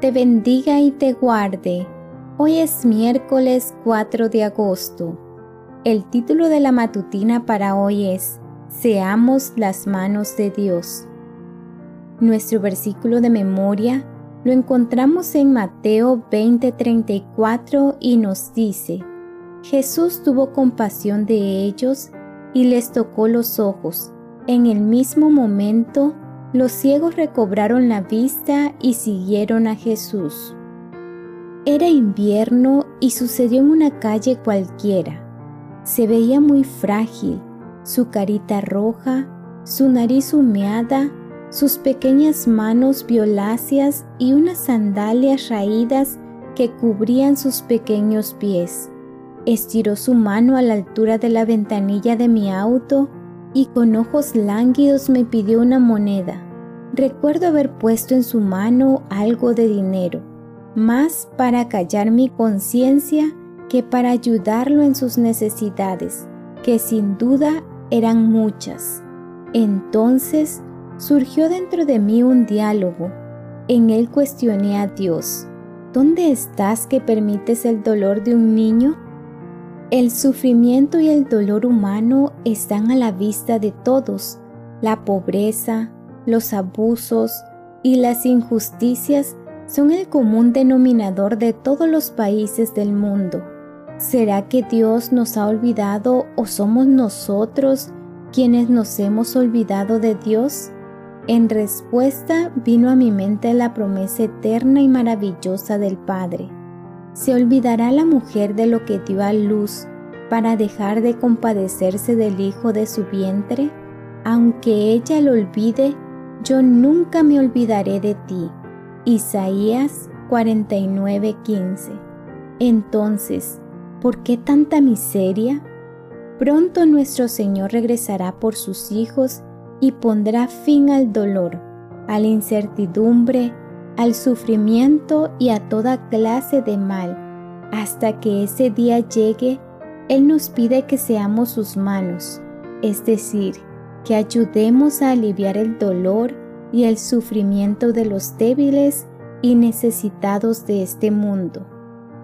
te bendiga y te guarde. Hoy es miércoles 4 de agosto. El título de la matutina para hoy es Seamos las manos de Dios. Nuestro versículo de memoria lo encontramos en Mateo 20:34 y nos dice, Jesús tuvo compasión de ellos y les tocó los ojos. En el mismo momento, los ciegos recobraron la vista y siguieron a Jesús. Era invierno y sucedió en una calle cualquiera. Se veía muy frágil, su carita roja, su nariz humeada, sus pequeñas manos violáceas y unas sandalias raídas que cubrían sus pequeños pies. Estiró su mano a la altura de la ventanilla de mi auto y con ojos lánguidos me pidió una moneda. Recuerdo haber puesto en su mano algo de dinero, más para callar mi conciencia que para ayudarlo en sus necesidades, que sin duda eran muchas. Entonces surgió dentro de mí un diálogo. En él cuestioné a Dios, ¿dónde estás que permites el dolor de un niño? El sufrimiento y el dolor humano están a la vista de todos. La pobreza, los abusos y las injusticias son el común denominador de todos los países del mundo. ¿Será que Dios nos ha olvidado o somos nosotros quienes nos hemos olvidado de Dios? En respuesta vino a mi mente la promesa eterna y maravillosa del Padre. ¿Se olvidará la mujer de lo que dio a luz para dejar de compadecerse del hijo de su vientre? Aunque ella lo olvide, yo nunca me olvidaré de ti. Isaías 49:15. Entonces, ¿por qué tanta miseria? Pronto nuestro Señor regresará por sus hijos y pondrá fin al dolor, a la incertidumbre, al sufrimiento y a toda clase de mal. Hasta que ese día llegue, Él nos pide que seamos sus manos, es decir, que ayudemos a aliviar el dolor y el sufrimiento de los débiles y necesitados de este mundo.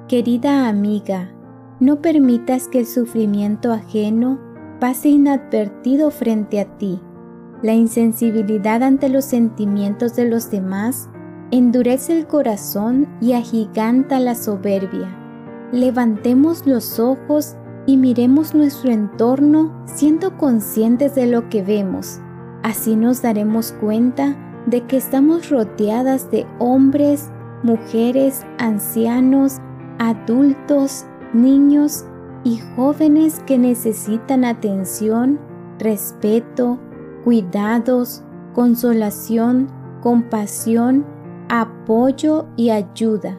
Querida amiga, no permitas que el sufrimiento ajeno pase inadvertido frente a ti. La insensibilidad ante los sentimientos de los demás endurece el corazón y agiganta la soberbia. Levantemos los ojos y miremos nuestro entorno siendo conscientes de lo que vemos. Así nos daremos cuenta de que estamos rodeadas de hombres, mujeres, ancianos, adultos, niños y jóvenes que necesitan atención, respeto, cuidados, consolación, compasión, apoyo y ayuda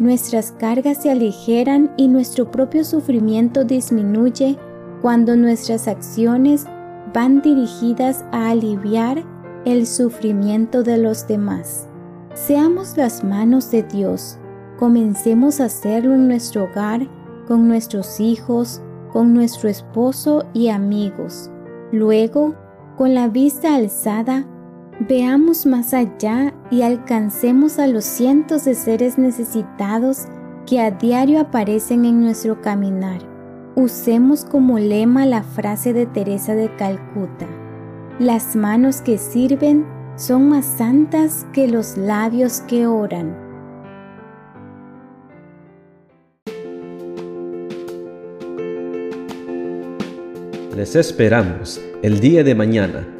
nuestras cargas se aligeran y nuestro propio sufrimiento disminuye cuando nuestras acciones van dirigidas a aliviar el sufrimiento de los demás. Seamos las manos de Dios. Comencemos a hacerlo en nuestro hogar, con nuestros hijos, con nuestro esposo y amigos. Luego, con la vista alzada, Veamos más allá y alcancemos a los cientos de seres necesitados que a diario aparecen en nuestro caminar. Usemos como lema la frase de Teresa de Calcuta. Las manos que sirven son más santas que los labios que oran. Les esperamos el día de mañana